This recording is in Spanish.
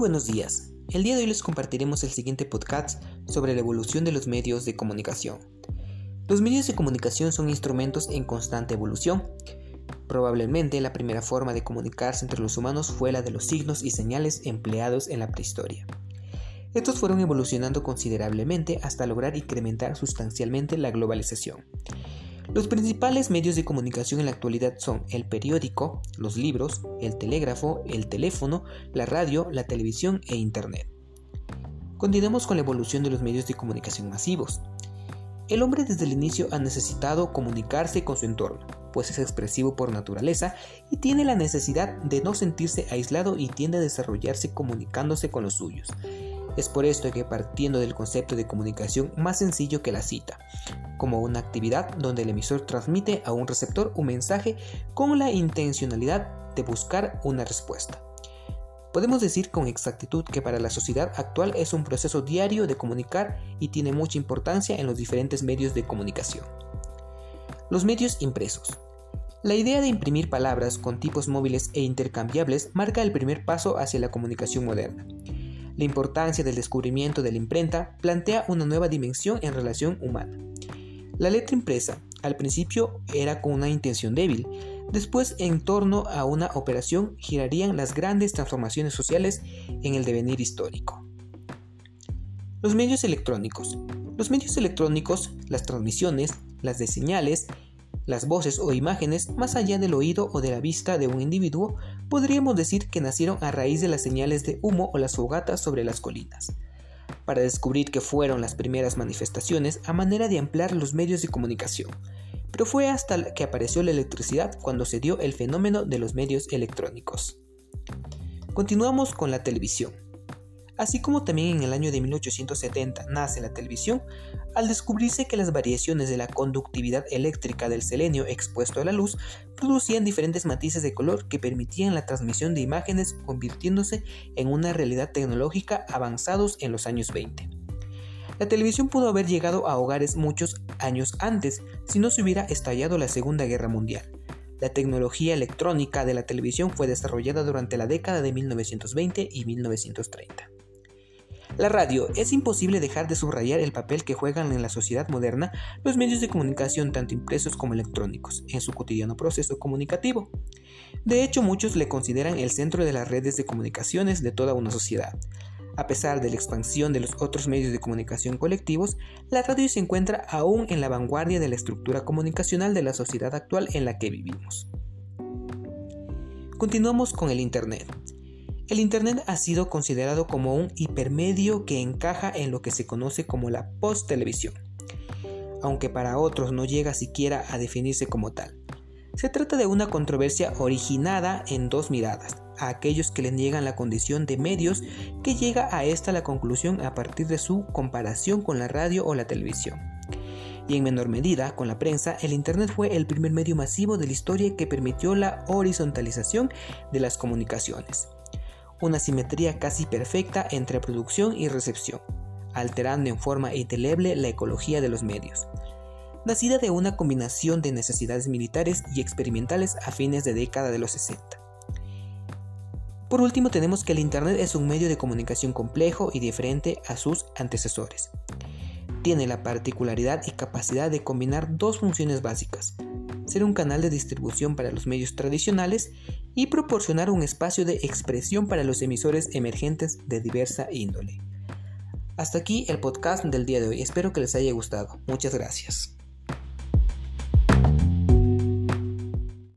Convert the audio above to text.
buenos días. El día de hoy les compartiremos el siguiente podcast sobre la evolución de los medios de comunicación. Los medios de comunicación son instrumentos en constante evolución. Probablemente la primera forma de comunicarse entre los humanos fue la de los signos y señales empleados en la prehistoria. Estos fueron evolucionando considerablemente hasta lograr incrementar sustancialmente la globalización. Los principales medios de comunicación en la actualidad son el periódico, los libros, el telégrafo, el teléfono, la radio, la televisión e Internet. Continuemos con la evolución de los medios de comunicación masivos. El hombre desde el inicio ha necesitado comunicarse con su entorno, pues es expresivo por naturaleza y tiene la necesidad de no sentirse aislado y tiende a desarrollarse comunicándose con los suyos. Es por esto que partiendo del concepto de comunicación más sencillo que la cita, como una actividad donde el emisor transmite a un receptor un mensaje con la intencionalidad de buscar una respuesta. Podemos decir con exactitud que para la sociedad actual es un proceso diario de comunicar y tiene mucha importancia en los diferentes medios de comunicación. Los medios impresos. La idea de imprimir palabras con tipos móviles e intercambiables marca el primer paso hacia la comunicación moderna. La importancia del descubrimiento de la imprenta plantea una nueva dimensión en relación humana. La letra impresa al principio era con una intención débil, después en torno a una operación girarían las grandes transformaciones sociales en el devenir histórico. Los medios electrónicos. Los medios electrónicos, las transmisiones, las de señales, las voces o imágenes más allá del oído o de la vista de un individuo, podríamos decir que nacieron a raíz de las señales de humo o las fogatas sobre las colinas, para descubrir que fueron las primeras manifestaciones a manera de ampliar los medios de comunicación. Pero fue hasta que apareció la electricidad cuando se dio el fenómeno de los medios electrónicos. Continuamos con la televisión. Así como también en el año de 1870 nace la televisión, al descubrirse que las variaciones de la conductividad eléctrica del selenio expuesto a la luz producían diferentes matices de color que permitían la transmisión de imágenes convirtiéndose en una realidad tecnológica avanzados en los años 20. La televisión pudo haber llegado a hogares muchos años antes si no se hubiera estallado la Segunda Guerra Mundial. La tecnología electrónica de la televisión fue desarrollada durante la década de 1920 y 1930. La radio. Es imposible dejar de subrayar el papel que juegan en la sociedad moderna los medios de comunicación tanto impresos como electrónicos en su cotidiano proceso comunicativo. De hecho, muchos le consideran el centro de las redes de comunicaciones de toda una sociedad. A pesar de la expansión de los otros medios de comunicación colectivos, la radio se encuentra aún en la vanguardia de la estructura comunicacional de la sociedad actual en la que vivimos. Continuamos con el Internet. El Internet ha sido considerado como un hipermedio que encaja en lo que se conoce como la post-televisión, aunque para otros no llega siquiera a definirse como tal. Se trata de una controversia originada en dos miradas, a aquellos que le niegan la condición de medios que llega a esta la conclusión a partir de su comparación con la radio o la televisión. Y en menor medida, con la prensa, el Internet fue el primer medio masivo de la historia que permitió la horizontalización de las comunicaciones una simetría casi perfecta entre producción y recepción, alterando en forma indeleble la ecología de los medios. Nacida de una combinación de necesidades militares y experimentales a fines de década de los 60. Por último, tenemos que el Internet es un medio de comunicación complejo y diferente a sus antecesores. Tiene la particularidad y capacidad de combinar dos funciones básicas, ser un canal de distribución para los medios tradicionales y proporcionar un espacio de expresión para los emisores emergentes de diversa índole. Hasta aquí el podcast del día de hoy, espero que les haya gustado. Muchas gracias.